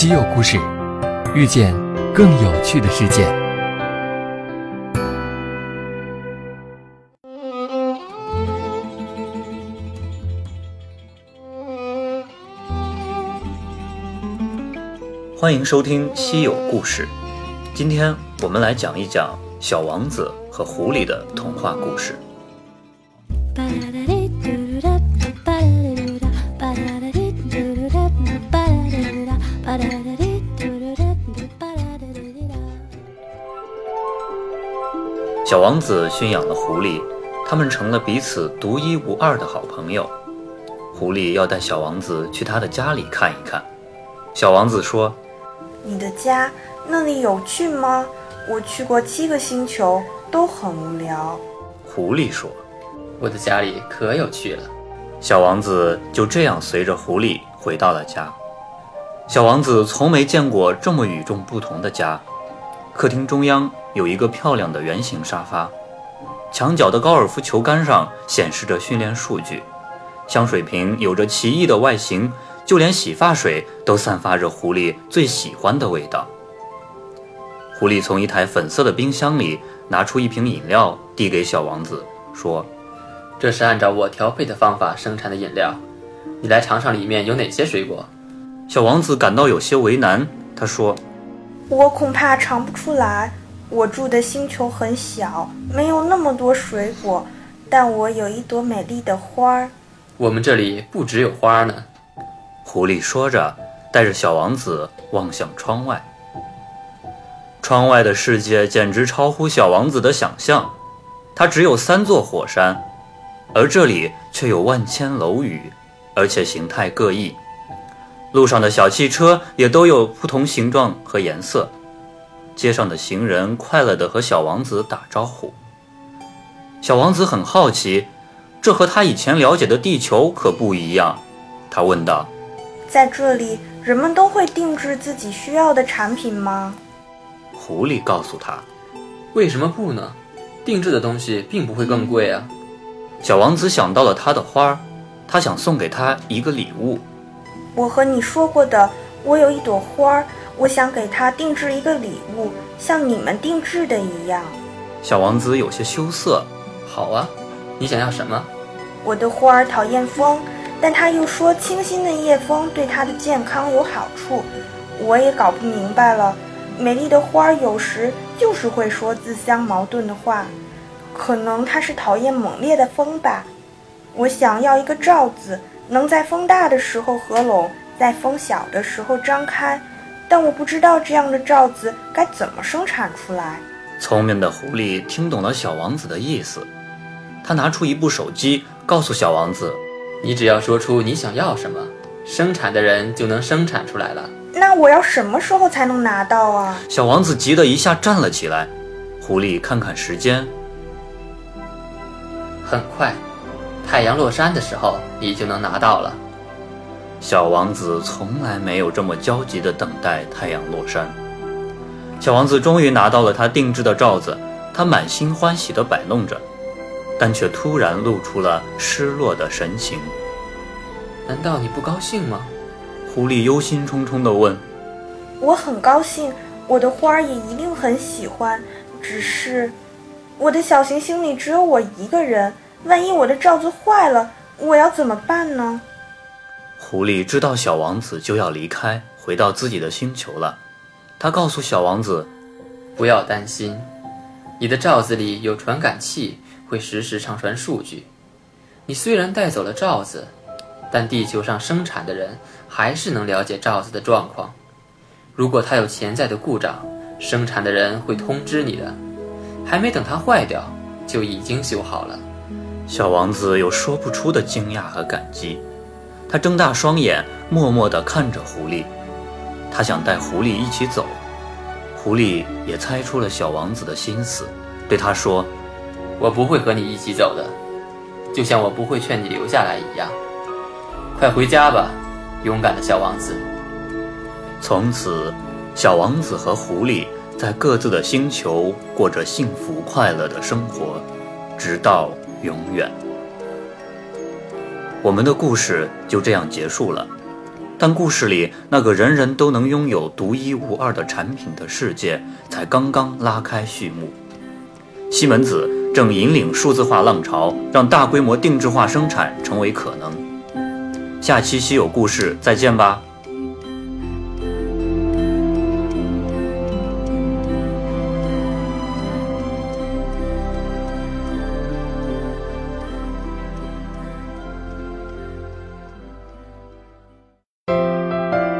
稀有故事，遇见更有趣的世界。欢迎收听《稀有故事》，今天我们来讲一讲小王子和狐狸的童话故事。小王子驯养了狐狸，他们成了彼此独一无二的好朋友。狐狸要带小王子去他的家里看一看。小王子说：“你的家那里有趣吗？我去过七个星球，都很无聊。”狐狸说：“我的家里可有趣了。”小王子就这样随着狐狸回到了家。小王子从没见过这么与众不同的家。客厅中央有一个漂亮的圆形沙发，墙角的高尔夫球杆上显示着训练数据，香水瓶有着奇异的外形，就连洗发水都散发着狐狸最喜欢的味道。狐狸从一台粉色的冰箱里拿出一瓶饮料，递给小王子，说：“这是按照我调配的方法生产的饮料，你来尝尝里面有哪些水果。”小王子感到有些为难，他说。我恐怕尝不出来。我住的星球很小，没有那么多水果，但我有一朵美丽的花儿。我们这里不只有花呢。狐狸说着，带着小王子望向窗外。窗外的世界简直超乎小王子的想象。它只有三座火山，而这里却有万千楼宇，而且形态各异。路上的小汽车也都有不同形状和颜色，街上的行人快乐地和小王子打招呼。小王子很好奇，这和他以前了解的地球可不一样。他问道：“在这里，人们都会定制自己需要的产品吗？”狐狸告诉他：“为什么不呢？定制的东西并不会更贵啊。”小王子想到了他的花，他想送给他一个礼物。我和你说过的，我有一朵花儿，我想给他定制一个礼物，像你们定制的一样。小王子有些羞涩。好啊，你想要什么？我的花儿讨厌风，但他又说清新的夜风对他的健康有好处。我也搞不明白了，美丽的花儿有时就是会说自相矛盾的话。可能他是讨厌猛烈的风吧。我想要一个罩子。能在风大的时候合拢，在风小的时候张开，但我不知道这样的罩子该怎么生产出来。聪明的狐狸听懂了小王子的意思，他拿出一部手机，告诉小王子：“你只要说出你想要什么，生产的人就能生产出来了。”那我要什么时候才能拿到啊？小王子急得一下站了起来。狐狸看看时间，很快。太阳落山的时候，你就能拿到了。小王子从来没有这么焦急地等待太阳落山。小王子终于拿到了他定制的罩子，他满心欢喜地摆弄着，但却突然露出了失落的神情。难道你不高兴吗？狐狸忧心忡忡地问。我很高兴，我的花儿也一定很喜欢。只是，我的小行星里只有我一个人。万一我的罩子坏了，我要怎么办呢？狐狸知道小王子就要离开，回到自己的星球了。他告诉小王子：“不要担心，你的罩子里有传感器，会实时上传数据。你虽然带走了罩子，但地球上生产的人还是能了解罩子的状况。如果它有潜在的故障，生产的人会通知你的。还没等它坏掉，就已经修好了。”小王子有说不出的惊讶和感激，他睁大双眼，默默地看着狐狸。他想带狐狸一起走，狐狸也猜出了小王子的心思，对他说：“我不会和你一起走的，就像我不会劝你留下来一样。快回家吧，勇敢的小王子。”从此，小王子和狐狸在各自的星球过着幸福快乐的生活，直到。永远，我们的故事就这样结束了。但故事里那个人人都能拥有独一无二的产品的世界才刚刚拉开序幕。西门子正引领数字化浪潮，让大规模定制化生产成为可能。下期稀有故事再见吧。